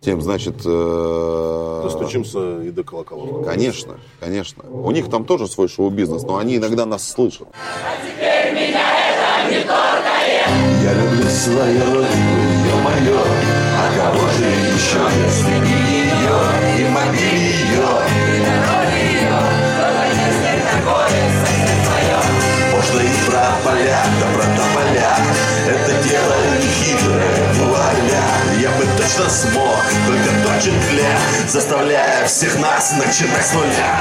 тем, значит... Э, Достучимся и до колоколов. Конечно, конечно. У них там тоже свой шоу-бизнес, но они иногда нас слышат. А теперь меня это не торкает. Я люблю свою родину, ё-моё, а кого же еще, если не ее, и могли ее, и народ ее, только если такое совсем свое. Можно и про поля, да про тополя, это дело не хитрое, вуаля. Я бы точно смог, только точен кля, заставляя всех нас начинать с нуля.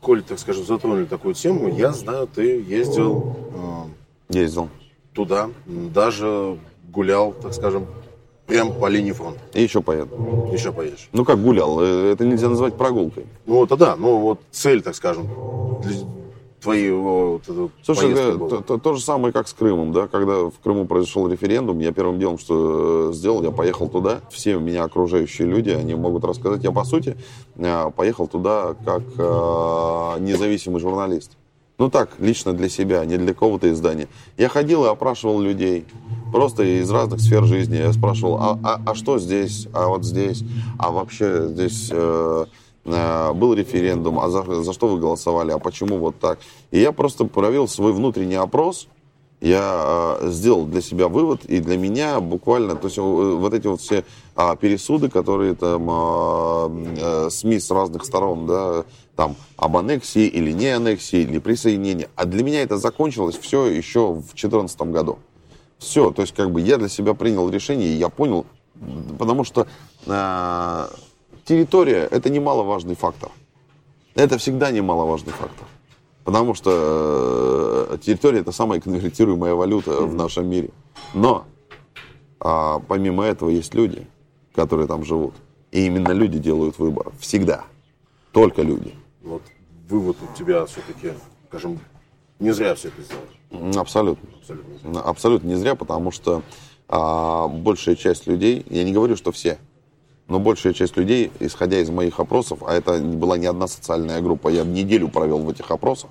Коль, так скажем, затронули такую тему, я знаю, ты ездил... Э, ездил. Туда, даже гулял, так скажем, прям по линии фронта. И еще поеду. Еще поедешь. Ну как гулял? Э, это нельзя назвать прогулкой. Ну это да, ну вот цель, так скажем, для твоей вот, Слушай, то, то, то же самое, как с Крымом, да, когда в Крыму произошел референдум, я первым делом, что э, сделал, я поехал туда, все меня окружающие люди, они могут рассказать, я по сути э, поехал туда как независимый журналист. Ну так, лично для себя, не для кого-то издания. Я ходил и опрашивал людей, просто из разных сфер жизни. Я спрашивал, а, а, а что здесь, а вот здесь, а вообще здесь э, э, был референдум, а за, за что вы голосовали, а почему вот так. И я просто провел свой внутренний опрос, я э, сделал для себя вывод, и для меня буквально, то есть э, вот эти вот все э, пересуды, которые там э, э, СМИ с разных сторон, да, там об аннексии или не аннексии, или присоединении, а для меня это закончилось все еще в 2014 году. Все, то есть как бы я для себя принял решение, и я понял, потому что э, территория это немаловажный фактор. Это всегда немаловажный фактор. Потому что э, территория это самая конвертируемая валюта mm-hmm. в нашем мире. Но а, помимо этого есть люди, которые там живут. И именно люди делают выбор. Всегда. Только люди. Вот вывод у тебя все-таки, скажем, не зря все это сделали. Абсолютно. Абсолютно. Абсолютно не зря, потому что а, большая часть людей, я не говорю, что все, но большая часть людей, исходя из моих опросов, а это была не одна социальная группа, я неделю провел в этих опросах,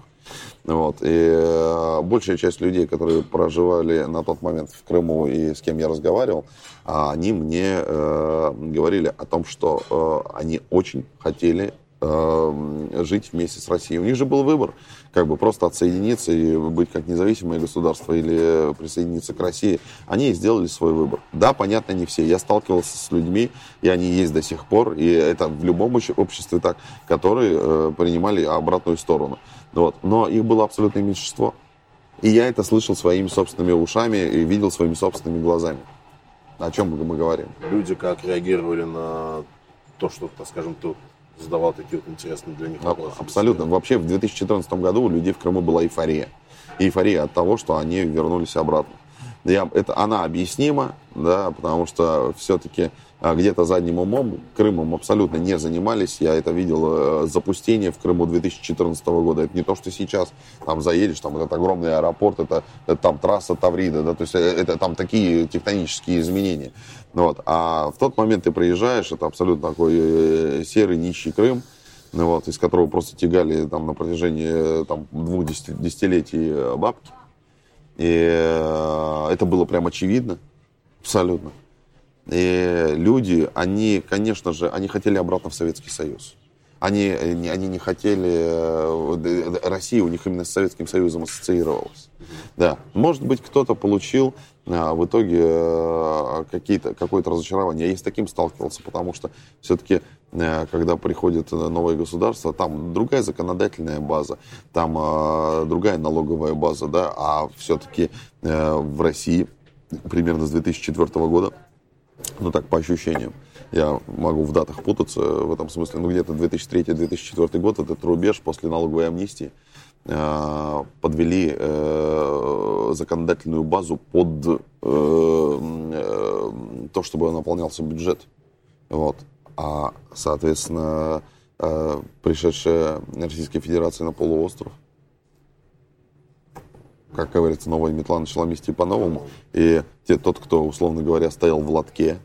вот, и э, большая часть людей, которые проживали на тот момент в Крыму и с кем я разговаривал, они мне э, говорили о том, что э, они очень хотели жить вместе с Россией. У них же был выбор, как бы просто отсоединиться и быть как независимое государство или присоединиться к России. Они сделали свой выбор. Да, понятно, не все. Я сталкивался с людьми, и они есть до сих пор, и это в любом обществе так, которые э, принимали обратную сторону. Вот. Но их было абсолютное меньшинство. И я это слышал своими собственными ушами и видел своими собственными глазами. О чем мы говорим? Люди как реагировали на то, что, скажем, ты задавал такие вот интересные для них вопросы. Абсолютно. Вообще в 2014 году у людей в Крыму была эйфория. Эйфория от того, что они вернулись обратно. Я, это, она объяснима, да, потому что все-таки где-то задним умом Крымом абсолютно не занимались. Я это видел, э, запустение в Крыму 2014 года. Это не то, что сейчас там заедешь, там этот огромный аэропорт, это, это там трасса Таврида, да, то есть э, это там такие тектонические изменения. Вот. А в тот момент ты приезжаешь, это абсолютно такой э, серый, нищий Крым, ну вот, из которого просто тягали там, на протяжении там, двух десятилетий бабки. И это было прям очевидно, абсолютно. И люди, они, конечно же, они хотели обратно в Советский Союз. Они, они не хотели... Э, Россия у них именно с Советским Союзом ассоциировалась. Да. Может быть, кто-то получил в итоге э, какие-то, какое-то разочарование. Я и с таким сталкивался, потому что все-таки, э, когда приходит новое государство, там другая законодательная база, там другая налоговая база, да, а все-таки в России примерно с 2004 года ну так, по ощущениям. Я могу в датах путаться в этом смысле. Ну, где-то 2003-2004 год, этот рубеж после налоговой амнистии, э, подвели э, законодательную базу под э, э, то, чтобы наполнялся бюджет. Вот. А, соответственно, э, пришедшая Российская Федерация на полуостров, как говорится, новая метла начала мести по-новому. И те, тот, кто, условно говоря, стоял в лотке,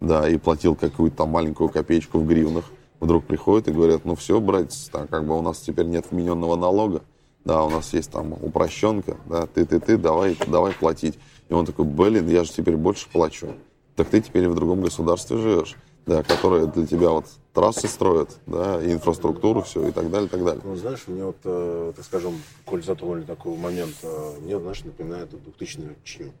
да, и платил какую-то там маленькую копеечку в гривнах, вдруг приходят и говорят, ну все, братец, так как бы у нас теперь нет вмененного налога, да, у нас есть там упрощенка, да, ты-ты-ты, давай, давай платить. И он такой, блин, я же теперь больше плачу. Так ты теперь в другом государстве живешь да, которые для тебя вот трассы строят, да, инфраструктуру все и так далее, и так далее. Ну, знаешь, мне вот, э, так скажем, коль затронули такой момент, э, мне, знаешь, напоминает 2000 Чечню.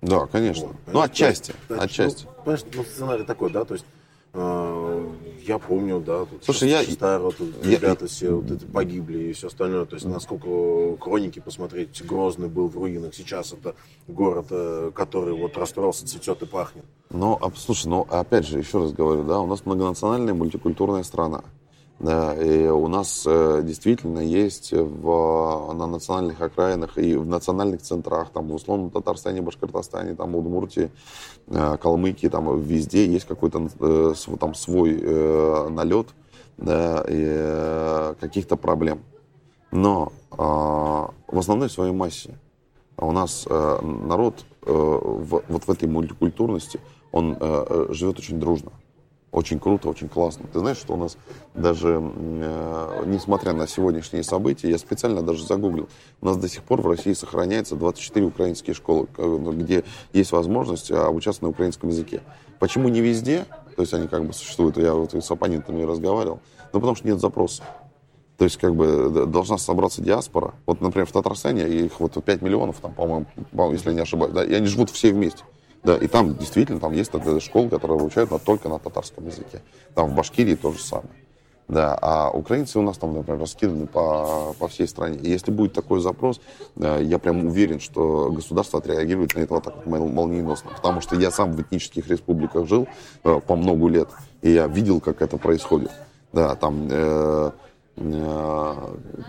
Да, конечно. Вот, ну, отчасти, отчасти. Ну, понимаешь, ну, сценарий такой, да, то есть э, я помню, да, тут Слушай, я, старые, тут я, ребята все вот эти погибли и все остальное. То есть, насколько хроники посмотреть, Грозный был в руинах. Сейчас это город, э, который вот расстроился, цветет и пахнет. Ну, слушай, ну, опять же, еще раз говорю, да, у нас многонациональная мультикультурная страна. И у нас э, действительно есть в, на национальных окраинах и в национальных центрах, там, в условном Татарстане, Башкортостане, там, Удмуртии, э, Калмыкии, там, везде есть какой-то э, там свой налет да, каких-то проблем. Но э, в основной своей массе у нас народ вот в этой мультикультурности, он живет очень дружно. Очень круто, очень классно. Ты знаешь, что у нас даже, э, несмотря на сегодняшние события, я специально даже загуглил, у нас до сих пор в России сохраняется 24 украинские школы, ну, где есть возможность а, обучаться на украинском языке. Почему не везде? То есть они как бы существуют, я вот с оппонентами разговаривал. Ну, потому что нет запроса. То есть, как бы, должна собраться диаспора. Вот, например, в Татарстане их вот 5 миллионов, там, по-моему, если я не ошибаюсь, да, и они живут все вместе. Да, и там действительно там есть школы, которые обучают но только на татарском языке. Там в Башкирии то же самое. Да, а украинцы у нас там, например, раскиданы по, по всей стране. И если будет такой запрос, я прям уверен, что государство отреагирует на это вот так молниеносно. Потому что я сам в этнических республиках жил э, по много лет, и я видел, как это происходит. Да, там, э, э,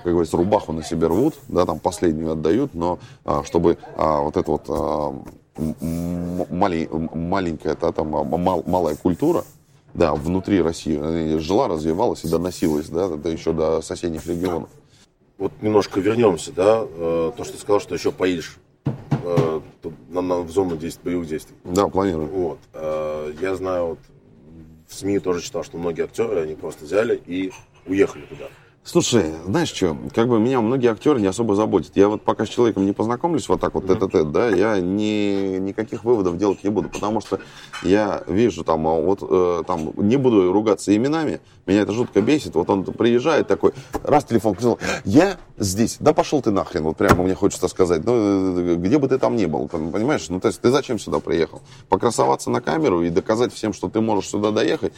как говорится, рубаху на себе рвут, да, там последнюю отдают, но э, чтобы э, вот это вот э, малень, маленькая, да, там, мал, малая культура, да, внутри России жила, развивалась и доносилась, да, это еще до соседних регионов. Вот немножко вернемся, да, э, то, что ты сказал, что еще поедешь э, на, на, в зону действий, боевых действий. Да, планирую. Вот. Э, я знаю, вот, в СМИ тоже читал, что многие актеры, они просто взяли и уехали туда. Слушай, знаешь что, как бы меня многие актеры не особо заботят. Я вот пока с человеком не познакомлюсь вот так вот mm-hmm. тет да, я ни, никаких выводов делать не буду, потому что я вижу там, а вот э, там, не буду ругаться именами, меня это жутко бесит. Вот он приезжает такой, раз телефон сказал, я здесь, да пошел ты нахрен, вот прямо мне хочется сказать, ну, где бы ты там ни был, понимаешь? Ну, то есть ты зачем сюда приехал? Покрасоваться на камеру и доказать всем, что ты можешь сюда доехать?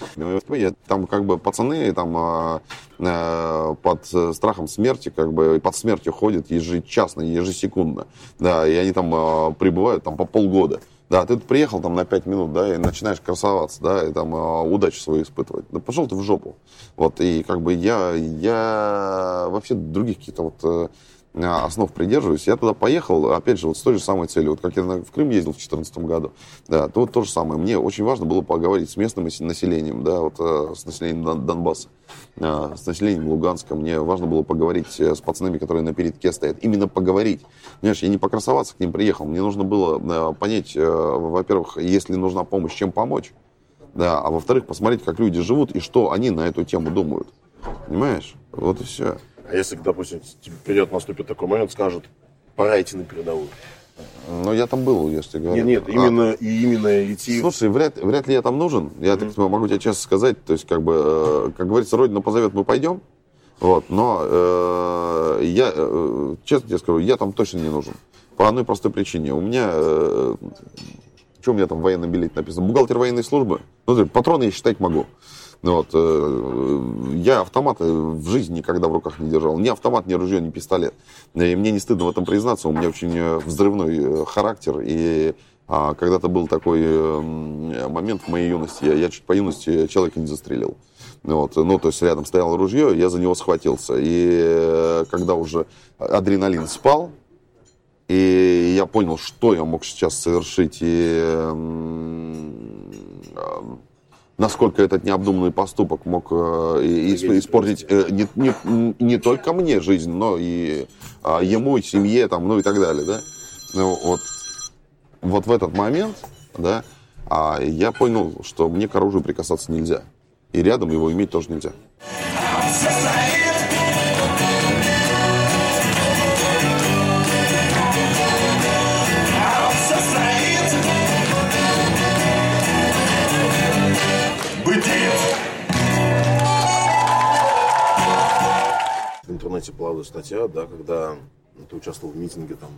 Я, там как бы пацаны там Э, под страхом смерти, как бы, под смертью ходят ежечасно, ежесекундно, да, и они там э, пребывают там по полгода. Да, ты приехал там на 5 минут, да, и начинаешь красоваться, да, и там э, удачу свою испытывать. Да пошел ты в жопу. Вот, и как бы я, я вообще других каких-то вот основ придерживаюсь. Я туда поехал, опять же, вот с той же самой целью. Вот как я в Крым ездил в 2014 году, да, то то же самое. Мне очень важно было поговорить с местным населением, да, вот с населением Донбасса. А, с населением Луганска. Мне важно было поговорить э, с пацанами, которые на передке стоят. Именно поговорить. Понимаешь, я не покрасоваться к ним приехал. Мне нужно было э, понять, э, во-первых, если нужна помощь, чем помочь. Да, а во-вторых, посмотреть, как люди живут и что они на эту тему думают. Понимаешь? Вот и все. А если, допустим, придет, наступит такой момент, скажут, пора идти на передовую. Ну, я там был, я тебе говорю. Нет, нет, именно, а, именно идти... Слушай, вряд, вряд ли я там нужен. Я mm-hmm. могу тебе честно сказать. То есть, как бы, э, как говорится, Родина позовет, мы пойдем. Вот, но э, я, э, честно тебе скажу, я там точно не нужен. По одной простой причине. У меня, э, что у меня там в военном билете написано? Бухгалтер военной службы. Ну, патроны я считать могу. Вот. Э, я автомат в жизни никогда в руках не держал. Ни автомат, ни ружье, ни пистолет. И мне не стыдно в этом признаться. У меня очень э, взрывной э, характер. И а, когда-то был такой момент в моей юности. Я, чуть по юности человека не застрелил. Вот, ну, то есть рядом стояло ружье, я за него схватился. И когда уже адреналин спал, и я понял, что я мог сейчас совершить, и насколько этот необдуманный поступок мог э, испортить э, не, не, не только мне жизнь, но и э, ему, семье, там, ну и так далее, да. Ну, вот, вот в этот момент, да, а я понял, что мне к оружию прикасаться нельзя. И рядом его иметь тоже нельзя. Интернете плавает статья, да, когда ты участвовал в митинге там.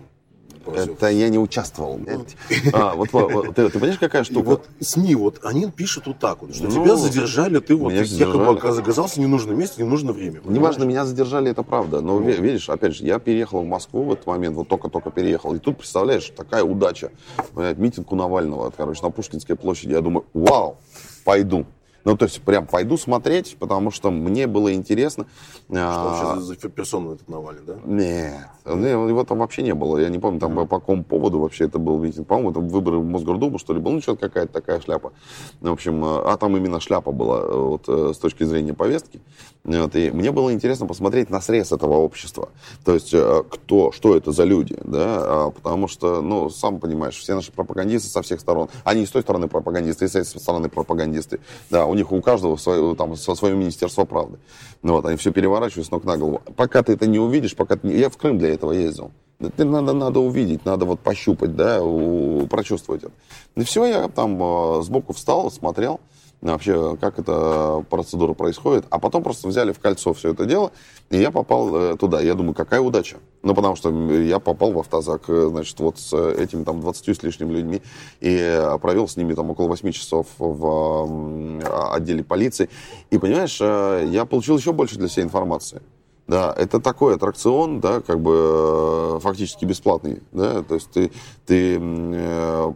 Это я не участвовал. *laughs* А, вот, вот, ты, ты понимаешь, какая штука? И вот СМИ, вот они пишут вот так вот, что ну, тебя задержали, ты вот якобы оказался в ненужном месте, в ненужное время. Понимаешь? Неважно, меня задержали, это правда. Но ну. видишь, опять же, я переехал в Москву в этот момент, вот только-только переехал. И тут, представляешь, такая удача. Митинг у Навального, короче, на Пушкинской площади. Я думаю, вау, пойду. Ну, то есть, прям пойду смотреть, потому что мне было интересно. Что а, вообще за персону этот Навальный, да? Нет, его там вообще не было. Я не помню, там по какому поводу вообще это был митинг. По-моему, это выборы в Мосгордуму, что ли, был. Ну, что-то какая-то такая шляпа. В общем, а там именно шляпа была вот, э, с точки зрения повестки. Вот, и мне было интересно посмотреть на срез этого общества. То есть, э, кто, что это за люди, да, а, потому что, ну, сам понимаешь, все наши пропагандисты со всех сторон, они и с той стороны пропагандисты, и с этой стороны пропагандисты. Да, у них у каждого свое, там, со свое Министерство правды. Ну, вот, они все переворачивают с ног на голову. Пока ты это не увидишь, пока ты не... Я в Крым для этого ездил. Это надо, надо увидеть, надо вот пощупать, да, у, прочувствовать это. И все, я там э, сбоку встал, смотрел вообще, как эта процедура происходит. А потом просто взяли в кольцо все это дело, и я попал э, туда. Я думаю, какая удача. Ну, потому что я попал в автозак, э, значит, вот с этими там 20 с лишним людьми, и провел с ними там около 8 часов в отделе полиции. И, понимаешь, э, я получил еще больше для себя информации. Да, это такой аттракцион, да, как бы э, фактически бесплатный, да, то есть ты, ты э,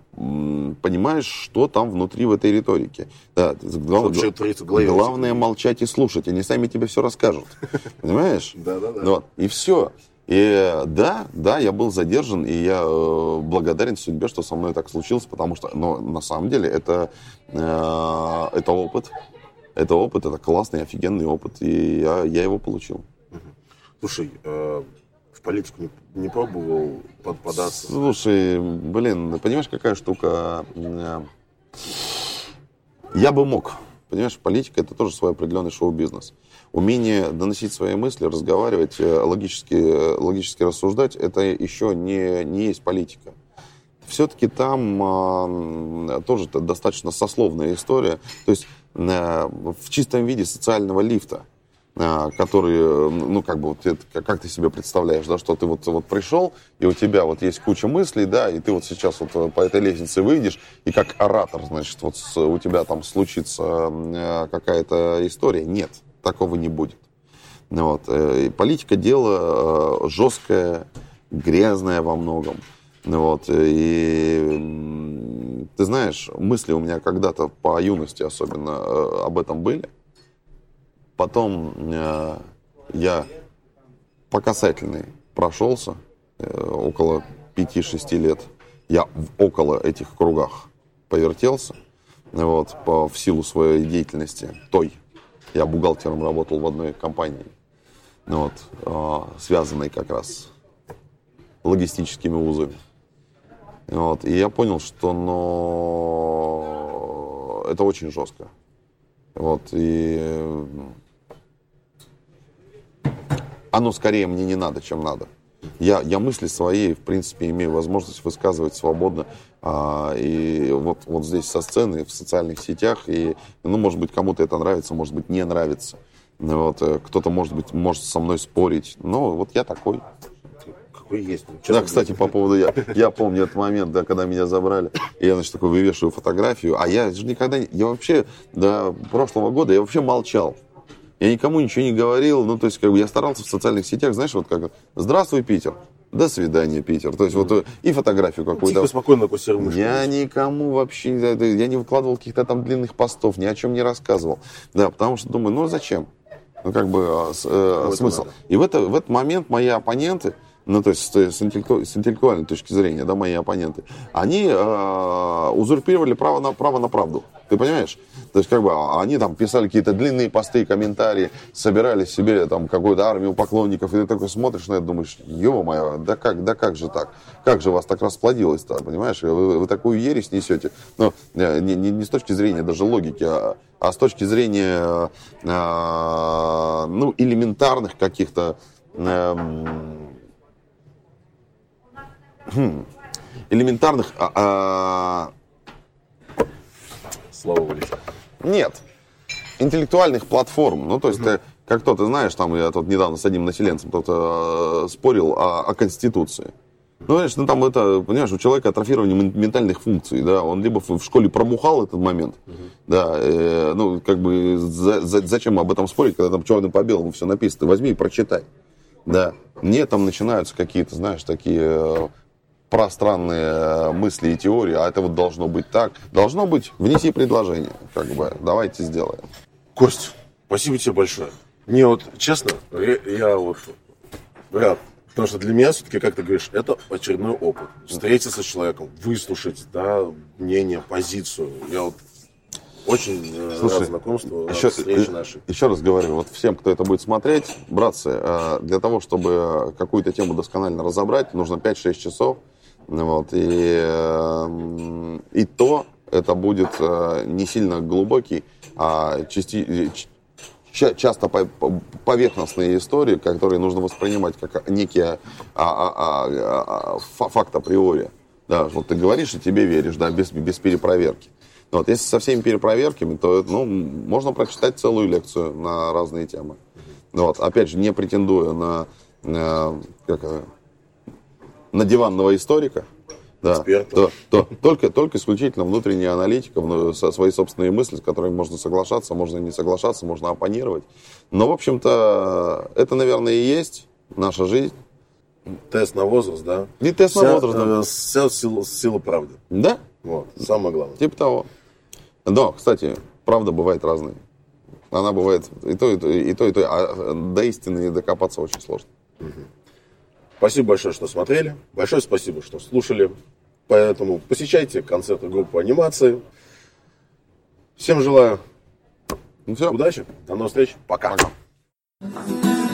понимаешь, что там внутри в этой риторике. Да, глав, голове, главное молчать и слушать, они сами тебе все расскажут, *laughs* понимаешь? Да, да, да. Вот, и все. И да, да, я был задержан, и я э, благодарен судьбе, что со мной так случилось, потому что, но на самом деле это, э, это опыт, это опыт, это классный, офигенный опыт, и я, я его получил. Слушай, э, в политику не, не пробовал под, податься? Слушай, блин, понимаешь, какая штука? Я бы мог. Понимаешь, политика это тоже свой определенный шоу-бизнес. Умение доносить свои мысли, разговаривать, э, логически, э, логически рассуждать, это еще не, не есть политика. Все-таки там э, тоже достаточно сословная история. То есть э, в чистом виде социального лифта который, ну, как бы, вот это, как ты себе представляешь, да, что ты вот, вот пришел, и у тебя вот есть куча мыслей, да, и ты вот сейчас вот по этой лестнице выйдешь, и как оратор, значит, вот у тебя там случится какая-то история. Нет такого не будет. Вот. Э, политика дело э, жесткое, грязное во многом. Вот. И ты знаешь, мысли у меня когда-то по юности особенно э, об этом были. Потом я по касательной прошелся около 5-6 лет. Я в около этих кругах повертелся вот, по, в силу своей деятельности, той, я бухгалтером работал в одной компании, вот, а, связанной как раз логистическими узами. Вот, и я понял, что но... это очень жестко. Вот, и оно скорее мне не надо, чем надо. Я, я мысли свои, в принципе, имею возможность высказывать свободно а, и вот, вот здесь со сцены, в социальных сетях. И, ну, может быть, кому-то это нравится, может быть, не нравится. Вот, э, кто-то, может быть, может со мной спорить. Но вот я такой. Какой есть. Что да, кстати, по поводу... Я, *laughs* я помню этот момент, да, когда меня забрали. И я, значит, такой вывешиваю фотографию. А я же никогда... Я вообще до прошлого года я вообще молчал. Я никому ничего не говорил. Ну, то есть, как бы я старался в социальных сетях, знаешь, вот как... Здравствуй, Питер. До свидания, Питер. То есть вот э, и фотографию какую-то. Тихо, спокойно курсировал. Я никому вообще, я не выкладывал каких-то там длинных постов, ни о чем не рассказывал. Да, потому что думаю, ну зачем? Ну как бы а, э, смысл. И в, это, в этот момент мои оппоненты, ну, то есть с, интеллекту, с интеллектуальной точки зрения, да, мои оппоненты, они э, узурпировали право на, право на правду. Ты понимаешь? То есть, как бы, а, они там писали какие-то длинные посты, комментарии, собирали себе там какую-то армию поклонников, и ты такой смотришь на это, думаешь, ё-моё, да как, да как же так? Как же вас так расплодилось-то, понимаешь? Вы, вы такую ересь несете. Но э, не, не, не с точки зрения даже логики, а, а с точки зрения, а, ну, элементарных каких-то э, элементарных а, а, Слово вылетело. Нет. Интеллектуальных платформ. Ну, то есть, угу. ты, как то, ты знаешь, там я тут недавно с одним населенцем кто-то э, спорил о, о Конституции. Ну, знаешь, ну там это, понимаешь, у человека атрофирование ментальных функций, да, он либо в школе промухал этот момент, uh да, э, ну, как бы, за, за, зачем об этом спорить, когда там черным по белому все написано, возьми и прочитай, да. Мне там начинаются какие-то, знаешь, такие э, пространные э, мысли и теории, а это вот должно быть так. Должно быть, внеси предложение, как бы, давайте сделаем. Кость, спасибо тебе большое. Мне вот, честно, я, я вот рад, потому что для меня все-таки, как ты говоришь, это очередной опыт. Встретиться с человеком, выслушать, да, мнение, позицию. Я вот очень э, Слушай, рад знакомству, еще, встрече нашей. Еще раз говорю, вот всем, кто это будет смотреть, братцы, э, для того, чтобы какую-то тему досконально разобрать, нужно 5-6 часов. Вот, и, эм, и то это будет э, не сильно глубокий, а части, часто поверхностные истории, которые нужно воспринимать как некие а, а, а, а, факт априори. Да, вот ты говоришь, и тебе веришь, да, без, без перепроверки. Вот, если со всеми перепроверками, то ну, можно прочитать целую лекцию на разные темы. Вот, опять же, не претендуя на, на как, на диванного историка, да, то, то, только, только исключительно внутренняя аналитика, со свои собственные мысли, с которыми можно соглашаться, можно не соглашаться, можно оппонировать. Но, в общем-то, это, наверное, и есть наша жизнь. Тест на возраст, да? И тест вся, на возраст, да. Э, вся сила, сила правды. Да. Вот, самое главное. Типа того. Да, кстати, правда бывает разная. Она бывает и то, и то, и то, и то. А до истины докопаться очень сложно. Угу. Спасибо большое, что смотрели. Большое спасибо, что слушали. Поэтому посещайте концерты группы анимации. Всем желаю ну, все. удачи. До новых встреч. Пока. Пока.